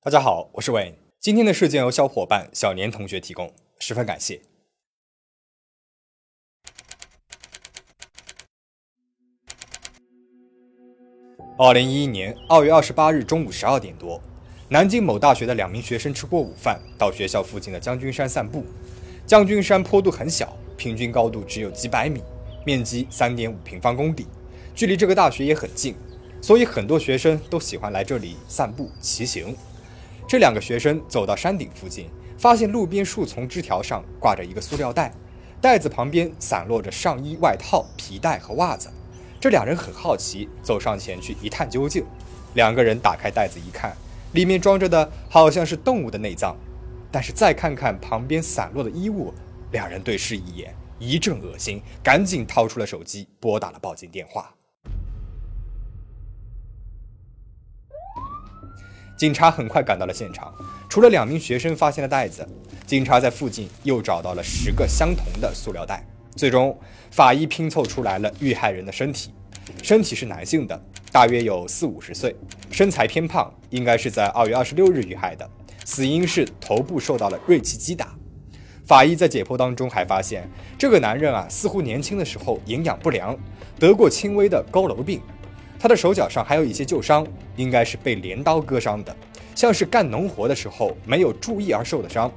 大家好，我是伟。今天的事件由小伙伴小年同学提供，十分感谢。二零一一年二月二十八日中午十二点多，南京某大学的两名学生吃过午饭，到学校附近的将军山散步。将军山坡度很小，平均高度只有几百米，面积三点五平方公里，距离这个大学也很近，所以很多学生都喜欢来这里散步、骑行。这两个学生走到山顶附近，发现路边树丛枝条上挂着一个塑料袋，袋子旁边散落着上衣、外套、皮带和袜子。这两人很好奇，走上前去一探究竟。两个人打开袋子一看，里面装着的好像是动物的内脏。但是再看看旁边散落的衣物，两人对视一眼，一阵恶心，赶紧掏出了手机，拨打了报警电话。警察很快赶到了现场，除了两名学生发现了袋子，警察在附近又找到了十个相同的塑料袋。最终，法医拼凑出来了遇害人的身体，身体是男性的，大约有四五十岁，身材偏胖，应该是在二月二十六日遇害的，死因是头部受到了锐器击打。法医在解剖当中还发现，这个男人啊，似乎年轻的时候营养不良，得过轻微的佝偻病。他的手脚上还有一些旧伤，应该是被镰刀割伤的，像是干农活的时候没有注意而受的伤。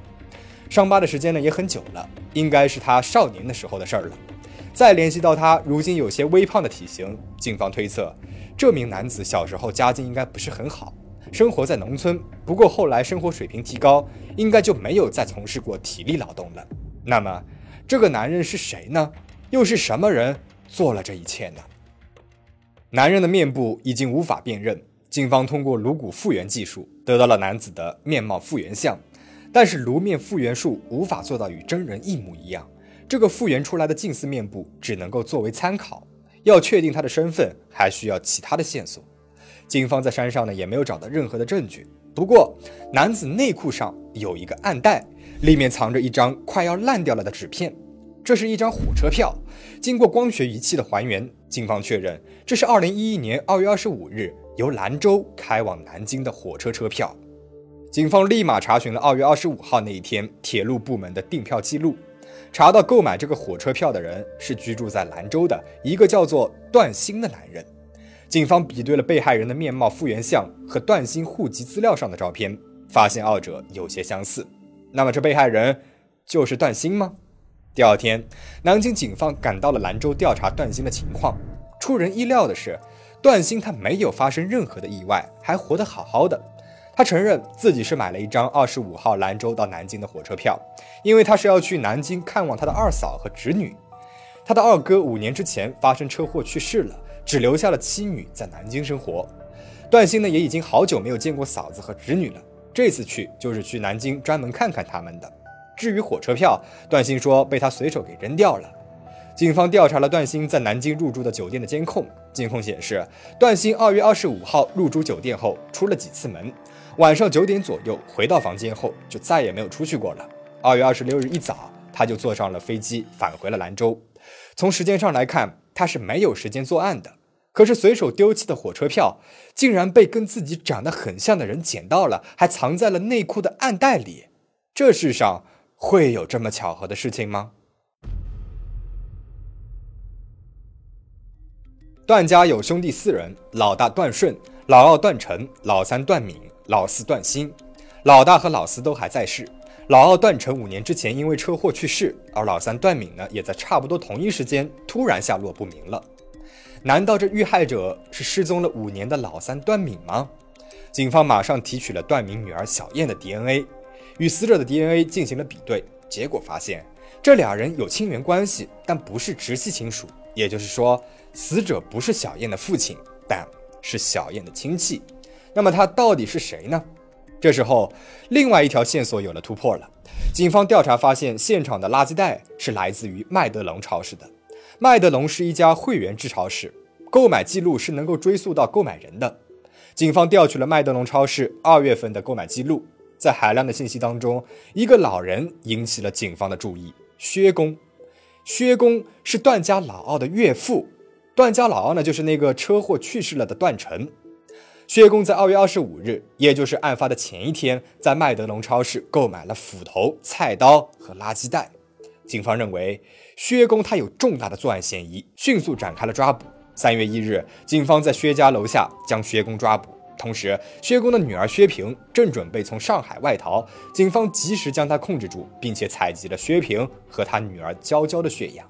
伤疤的时间呢也很久了，应该是他少年的时候的事儿了。再联系到他如今有些微胖的体型，警方推测，这名男子小时候家境应该不是很好，生活在农村。不过后来生活水平提高，应该就没有再从事过体力劳动了。那么，这个男人是谁呢？又是什么人做了这一切呢？男人的面部已经无法辨认，警方通过颅骨复原技术得到了男子的面貌复原像，但是颅面复原术无法做到与真人一模一样。这个复原出来的近似面部只能够作为参考，要确定他的身份还需要其他的线索。警方在山上呢也没有找到任何的证据，不过男子内裤上有一个暗袋，里面藏着一张快要烂掉了的纸片。这是一张火车票，经过光学仪器的还原，警方确认这是2011年2月25日由兰州开往南京的火车车票。警方立马查询了2月25号那一天铁路部门的订票记录，查到购买这个火车票的人是居住在兰州的一个叫做段鑫的男人。警方比对了被害人的面貌复原像和段鑫户籍资料上的照片，发现二者有些相似。那么这被害人就是段鑫吗？第二天，南京警方赶到了兰州调查段鑫的情况。出人意料的是，段鑫他没有发生任何的意外，还活得好好的。他承认自己是买了一张二十五号兰州到南京的火车票，因为他是要去南京看望他的二嫂和侄女。他的二哥五年之前发生车祸去世了，只留下了妻女在南京生活。段鑫呢，也已经好久没有见过嫂子和侄女了，这次去就是去南京专门看看他们的。至于火车票，段鑫说被他随手给扔掉了。警方调查了段鑫在南京入住的酒店的监控，监控显示，段鑫二月二十五号入住酒店后出了几次门，晚上九点左右回到房间后就再也没有出去过了。二月二十六日一早，他就坐上了飞机返回了兰州。从时间上来看，他是没有时间作案的。可是随手丢弃的火车票，竟然被跟自己长得很像的人捡到了，还藏在了内裤的暗袋里。这世上。会有这么巧合的事情吗？段家有兄弟四人，老大段顺，老二段成，老三段敏，老四段兴。老大和老四都还在世，老二段成五年之前因为车祸去世，而老三段敏呢，也在差不多同一时间突然下落不明了。难道这遇害者是失踪了五年的老三段敏吗？警方马上提取了段敏女儿小燕的 DNA。与死者的 DNA 进行了比对，结果发现这俩人有亲缘关系，但不是直系亲属。也就是说，死者不是小燕的父亲，但是小燕的亲戚。那么他到底是谁呢？这时候，另外一条线索有了突破了。警方调查发现，现场的垃圾袋是来自于麦德龙超市的。麦德龙是一家会员制超市，购买记录是能够追溯到购买人的。警方调取了麦德龙超市二月份的购买记录。在海量的信息当中，一个老人引起了警方的注意。薛公，薛公是段家老二的岳父。段家老二呢，就是那个车祸去世了的段成。薛工在二月二十五日，也就是案发的前一天，在麦德龙超市购买了斧头、菜刀和垃圾袋。警方认为薛工他有重大的作案嫌疑，迅速展开了抓捕。三月一日，警方在薛家楼下将薛工抓捕。同时，薛工的女儿薛平正准备从上海外逃，警方及时将她控制住，并且采集了薛平和她女儿娇娇的血样。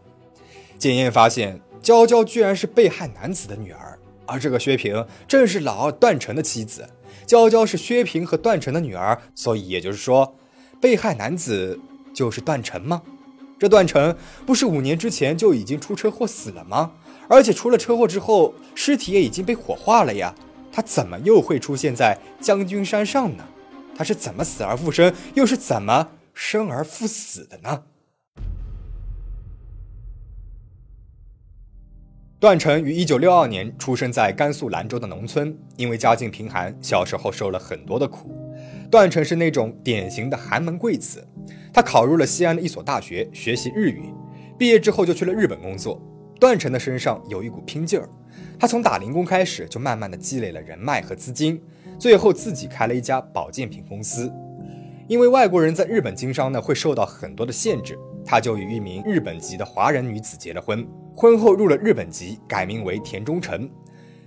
检验发现，娇娇居然是被害男子的女儿。而这个薛平正是老二段成的妻子，娇娇是薛平和段成的女儿，所以也就是说，被害男子就是段成吗？这段成不是五年之前就已经出车祸死了吗？而且出了车祸之后，尸体也已经被火化了呀，他怎么又会出现在将军山上呢？他是怎么死而复生，又是怎么生而复死的呢？段成于一九六二年出生在甘肃兰州的农村，因为家境贫寒，小时候受了很多的苦。段成是那种典型的寒门贵子，他考入了西安的一所大学学习日语，毕业之后就去了日本工作。段成的身上有一股拼劲儿，他从打零工开始，就慢慢的积累了人脉和资金，最后自己开了一家保健品公司。因为外国人在日本经商呢，会受到很多的限制，他就与一名日本籍的华人女子结了婚。婚后入了日本籍，改名为田中诚。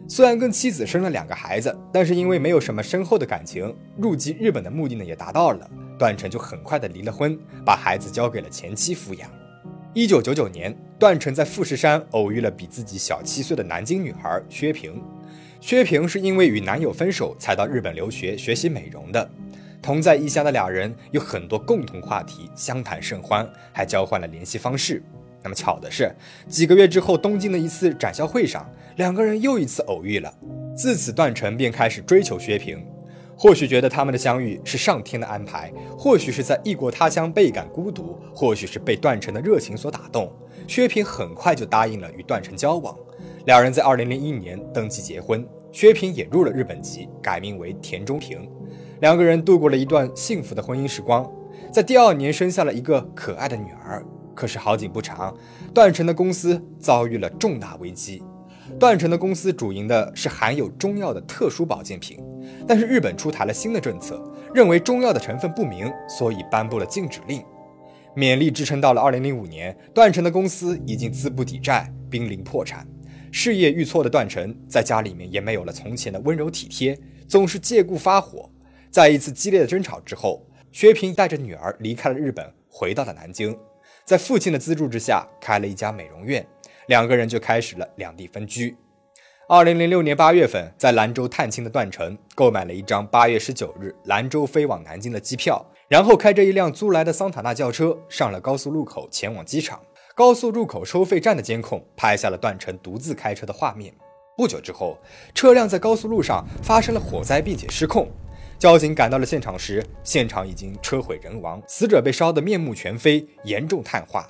虽然跟妻子生了两个孩子，但是因为没有什么深厚的感情，入籍日本的目的呢也达到了，段成就很快的离了婚，把孩子交给了前妻抚养。一九九九年，段成在富士山偶遇了比自己小七岁的南京女孩薛平。薛平是因为与男友分手才到日本留学学习美容的。同在异乡的俩人有很多共同话题，相谈甚欢，还交换了联系方式。那么巧的是，几个月之后，东京的一次展销会上，两个人又一次偶遇了。自此，段成便开始追求薛平。或许觉得他们的相遇是上天的安排，或许是在异国他乡倍感孤独，或许是被段成的热情所打动。薛平很快就答应了与段成交往。两人在2001年登记结婚，薛平也入了日本籍，改名为田中平。两个人度过了一段幸福的婚姻时光，在第二年生下了一个可爱的女儿。可是好景不长，段成的公司遭遇了重大危机。段成的公司主营的是含有中药的特殊保健品，但是日本出台了新的政策，认为中药的成分不明，所以颁布了禁止令。勉力支撑到了2005年，段成的公司已经资不抵债，濒临破产。事业遇挫的段成在家里面也没有了从前的温柔体贴，总是借故发火。在一次激烈的争吵之后，薛平带着女儿离开了日本，回到了南京。在父亲的资助之下，开了一家美容院，两个人就开始了两地分居。二零零六年八月份，在兰州探亲的段成购买了一张八月十九日兰州飞往南京的机票，然后开着一辆租来的桑塔纳轿车上了高速路口，前往机场。高速入口收费站的监控拍下了段成独自开车的画面。不久之后，车辆在高速路上发生了火灾，并且失控。交警赶到了现场时，现场已经车毁人亡，死者被烧得面目全非，严重碳化。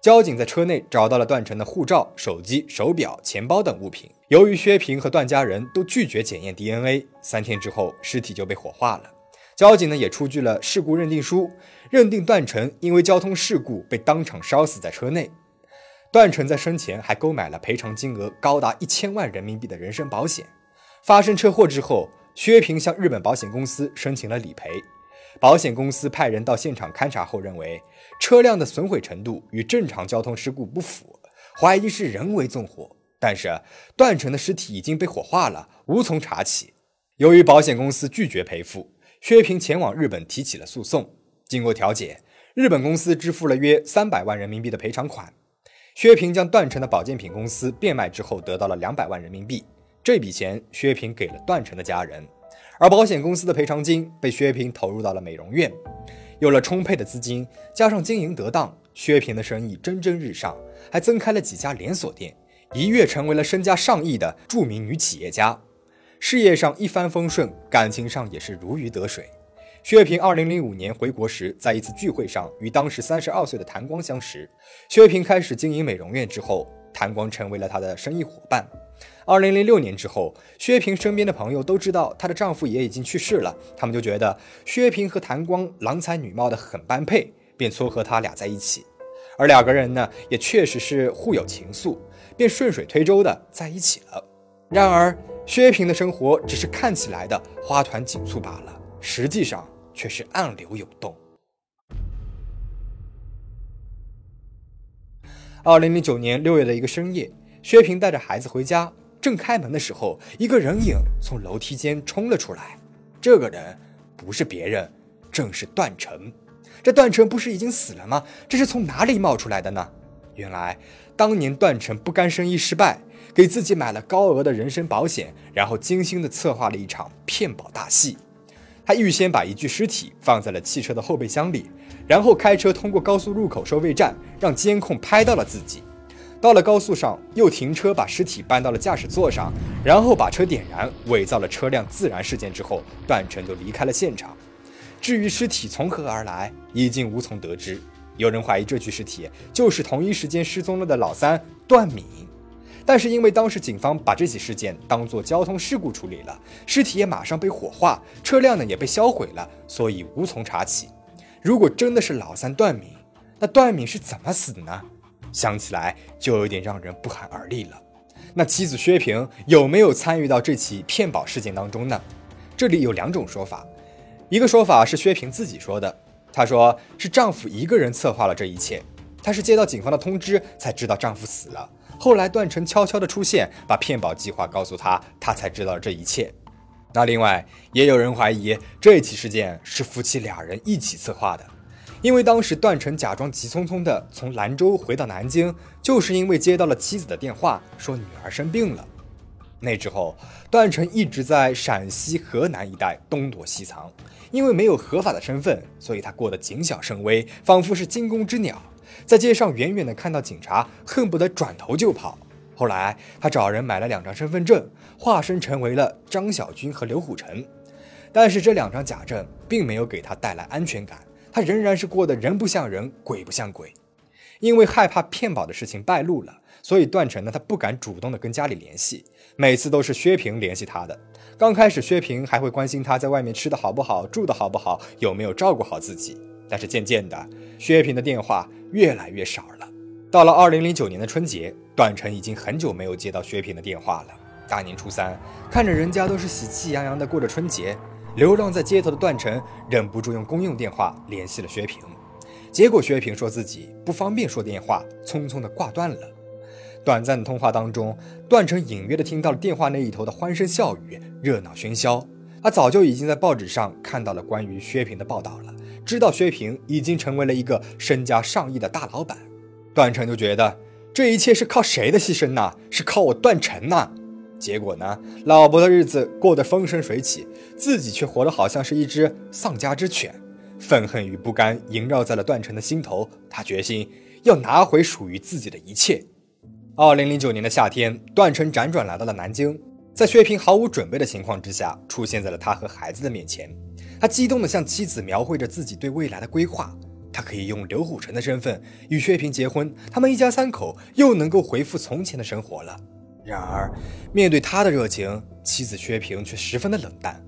交警在车内找到了段成的护照、手机、手表、钱包等物品。由于薛平和段家人都拒绝检验 DNA，三天之后尸体就被火化了。交警呢也出具了事故认定书，认定段成因为交通事故被当场烧死在车内。段成在生前还购买了赔偿金额高达一千万人民币的人身保险。发生车祸之后。薛平向日本保险公司申请了理赔，保险公司派人到现场勘查后认为车辆的损毁程度与正常交通事故不符，怀疑是人为纵火。但是段成的尸体已经被火化了，无从查起。由于保险公司拒绝赔付，薛平前往日本提起了诉讼。经过调解，日本公司支付了约三百万人民币的赔偿款。薛平将段成的保健品公司变卖之后，得到了两百万人民币。这笔钱，薛平给了段成的家人，而保险公司的赔偿金被薛平投入到了美容院。有了充沛的资金，加上经营得当，薛平的生意蒸蒸日上，还增开了几家连锁店，一跃成为了身家上亿的著名女企业家。事业上一帆风顺，感情上也是如鱼得水。薛平二零零五年回国时，在一次聚会上与当时三十二岁的谭光相识。薛平开始经营美容院之后，谭光成为了他的生意伙伴。二零零六年之后，薛平身边的朋友都知道她的丈夫也已经去世了，他们就觉得薛平和谭光郎才女貌的很般配，便撮合他俩在一起。而两个人呢，也确实是互有情愫。便顺水推舟的在一起了。然而，薛平的生活只是看起来的花团锦簇罢了，实际上却是暗流涌动。二零零九年六月的一个深夜，薛平带着孩子回家，正开门的时候，一个人影从楼梯间冲了出来。这个人不是别人，正是段成。这段成不是已经死了吗？这是从哪里冒出来的呢？原来当年段成不甘生意失败，给自己买了高额的人身保险，然后精心的策划了一场骗保大戏。他预先把一具尸体放在了汽车的后备箱里，然后开车通过高速入口收费站，让监控拍到了自己。到了高速上，又停车把尸体搬到了驾驶座上，然后把车点燃，伪造了车辆自燃事件之后，段成就离开了现场。至于尸体从何而来，已经无从得知。有人怀疑这具尸体就是同一时间失踪了的老三段敏，但是因为当时警方把这起事件当作交通事故处理了，尸体也马上被火化，车辆呢也被销毁了，所以无从查起。如果真的是老三段敏，那段敏是怎么死的呢？想起来就有点让人不寒而栗了。那妻子薛平有没有参与到这起骗保事件当中呢？这里有两种说法。一个说法是薛平自己说的，她说是丈夫一个人策划了这一切，她是接到警方的通知才知道丈夫死了，后来段成悄悄的出现，把骗保计划告诉她，她才知道这一切。那另外也有人怀疑这起事件是夫妻俩人一起策划的，因为当时段成假装急匆匆的从兰州回到南京，就是因为接到了妻子的电话，说女儿生病了。那之后，段成一直在陕西、河南一带东躲西藏，因为没有合法的身份，所以他过得谨小慎微，仿佛是惊弓之鸟，在街上远远的看到警察，恨不得转头就跑。后来，他找人买了两张身份证，化身成为了张小军和刘虎成，但是这两张假证并没有给他带来安全感，他仍然是过得人不像人，鬼不像鬼，因为害怕骗保的事情败露了。所以段成呢，他不敢主动的跟家里联系，每次都是薛平联系他的。刚开始，薛平还会关心他在外面吃的好不好，住的好不好，有没有照顾好自己。但是渐渐的，薛平的电话越来越少了。到了二零零九年的春节，段成已经很久没有接到薛平的电话了。大年初三，看着人家都是喜气洋洋的过着春节，流浪在街头的段成忍不住用公用电话联系了薛平，结果薛平说自己不方便说电话，匆匆的挂断了。短暂的通话当中，段成隐约的听到了电话那一头的欢声笑语、热闹喧嚣。他早就已经在报纸上看到了关于薛平的报道了，知道薛平已经成为了一个身家上亿的大老板。段成就觉得这一切是靠谁的牺牲呢？是靠我段成呐！结果呢，老婆的日子过得风生水起，自己却活得好像是一只丧家之犬。愤恨与不甘萦绕在了段成的心头，他决心要拿回属于自己的一切。二零零九年的夏天，段成辗转来到了南京，在薛平毫无准备的情况之下，出现在了他和孩子的面前。他激动地向妻子描绘着自己对未来的规划：他可以用刘虎成的身份与薛平结婚，他们一家三口又能够恢复从前的生活了。然而，面对他的热情，妻子薛平却十分的冷淡。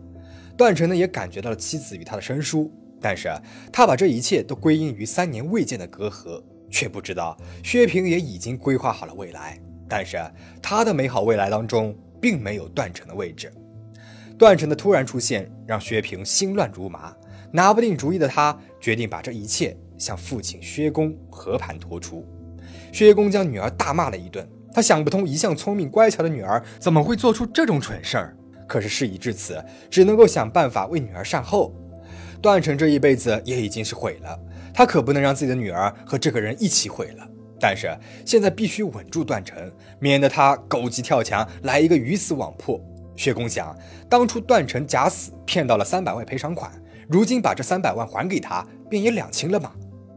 段成呢，也感觉到了妻子与他的生疏，但是他把这一切都归因于三年未见的隔阂。却不知道薛平也已经规划好了未来，但是他的美好未来当中并没有段成的位置。段成的突然出现让薛平心乱如麻，拿不定主意的他决定把这一切向父亲薛公和盘托出。薛公将女儿大骂了一顿，他想不通一向聪明乖巧的女儿怎么会做出这种蠢事儿。可是事已至此，只能够想办法为女儿善后。段成这一辈子也已经是毁了。他可不能让自己的女儿和这个人一起毁了，但是现在必须稳住段成，免得他狗急跳墙来一个鱼死网破。薛公想，当初段成假死骗到了三百万赔偿款，如今把这三百万还给他，便也两清了吗？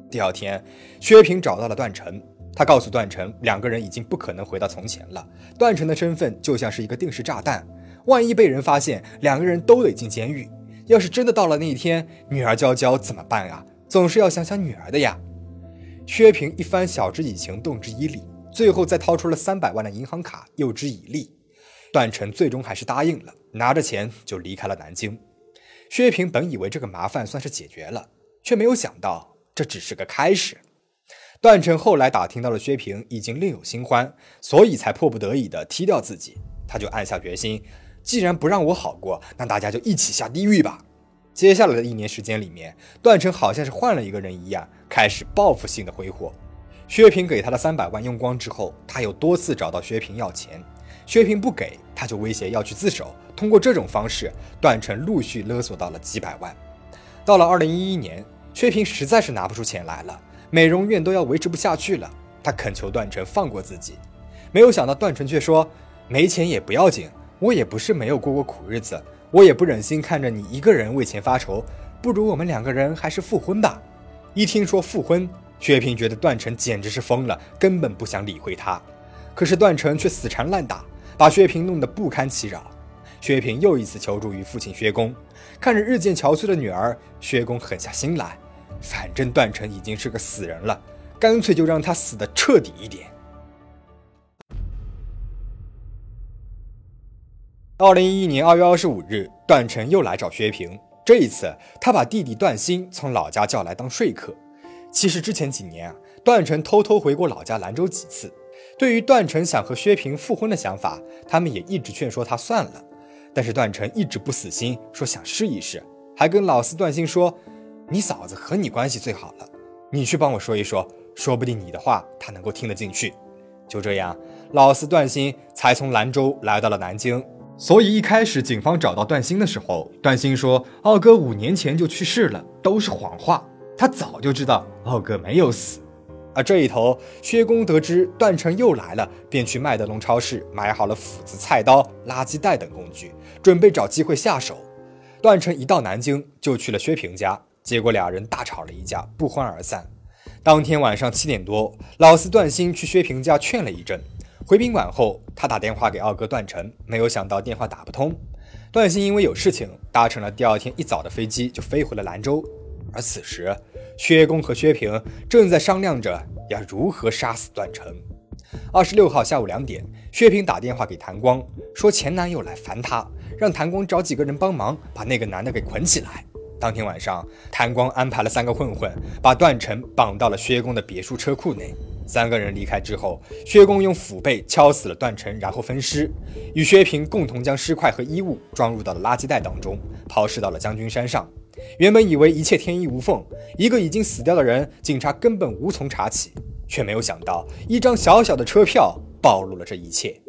第二天，薛平找到了段成，他告诉段成，两个人已经不可能回到从前了。段成的身份就像是一个定时炸弹，万一被人发现，两个人都得进监狱。要是真的到了那一天，女儿娇娇怎么办啊？总是要想想女儿的呀。薛平一番晓之以情，动之以理，最后再掏出了三百万的银行卡，诱之以利。段成最终还是答应了，拿着钱就离开了南京。薛平本以为这个麻烦算是解决了，却没有想到这只是个开始。段成后来打听到了薛平已经另有新欢，所以才迫不得已的踢掉自己。他就暗下决心，既然不让我好过，那大家就一起下地狱吧。接下来的一年时间里面，段成好像是换了一个人一样，开始报复性的挥霍。薛平给他的三百万用光之后，他又多次找到薛平要钱，薛平不给，他就威胁要去自首。通过这种方式，段成陆续勒索到了几百万。到了二零一一年，薛平实在是拿不出钱来了，美容院都要维持不下去了，他恳求段成放过自己。没有想到段成却说：“没钱也不要紧，我也不是没有过过苦日子。”我也不忍心看着你一个人为钱发愁，不如我们两个人还是复婚吧。一听说复婚，薛平觉得段成简直是疯了，根本不想理会他。可是段成却死缠烂打，把薛平弄得不堪其扰。薛平又一次求助于父亲薛公，看着日渐憔悴的女儿，薛公狠下心来，反正段成已经是个死人了，干脆就让他死的彻底一点。二零一一年二月二十五日，段成又来找薛平。这一次，他把弟弟段兴从老家叫来当说客。其实之前几年啊，段成偷偷回过老家兰州几次。对于段成想和薛平复婚的想法，他们也一直劝说他算了。但是段成一直不死心，说想试一试，还跟老四段兴说：“你嫂子和你关系最好了，你去帮我说一说，说不定你的话她能够听得进去。”就这样，老四段兴才从兰州来到了南京。所以一开始警方找到段兴的时候，段兴说二哥五年前就去世了，都是谎话。他早就知道二哥没有死。而这一头，薛公得知段成又来了，便去麦德龙超市买好了斧子、菜刀、垃圾袋等工具，准备找机会下手。段成一到南京就去了薛平家，结果俩人大吵了一架，不欢而散。当天晚上七点多，老四段兴去薛平家劝了一阵。回宾馆后，他打电话给二哥段成，没有想到电话打不通。段兴因为有事情，搭乘了第二天一早的飞机就飞回了兰州。而此时，薛公和薛平正在商量着要如何杀死段成。二十六号下午两点，薛平打电话给谭光，说前男友来烦他，让谭光找几个人帮忙把那个男的给捆起来。当天晚上，谭光安排了三个混混，把段成绑到了薛公的别墅车库内。三个人离开之后，薛公用斧背敲死了段成，然后分尸，与薛平共同将尸块和衣物装入到了垃圾袋当中，抛尸到了将军山上。原本以为一切天衣无缝，一个已经死掉的人，警察根本无从查起，却没有想到一张小小的车票暴露了这一切。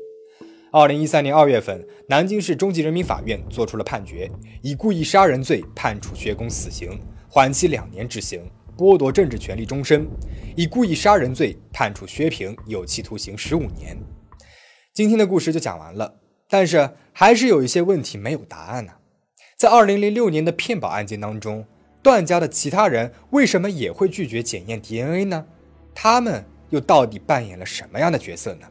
二零一三年二月份，南京市中级人民法院作出了判决，以故意杀人罪判处薛公死刑，缓期两年执行。剥夺政治权利终身，以故意杀人罪判处薛平有期徒刑十五年。今天的故事就讲完了，但是还是有一些问题没有答案呢。在二零零六年的骗保案件当中，段家的其他人为什么也会拒绝检验 DNA 呢？他们又到底扮演了什么样的角色呢？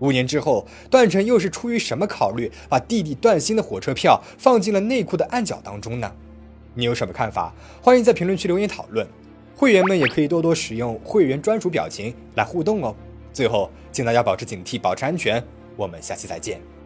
五年之后，段成又是出于什么考虑，把弟弟段鑫的火车票放进了内裤的暗角当中呢？你有什么看法？欢迎在评论区留言讨论。会员们也可以多多使用会员专属表情来互动哦。最后，请大家保持警惕，保持安全。我们下期再见。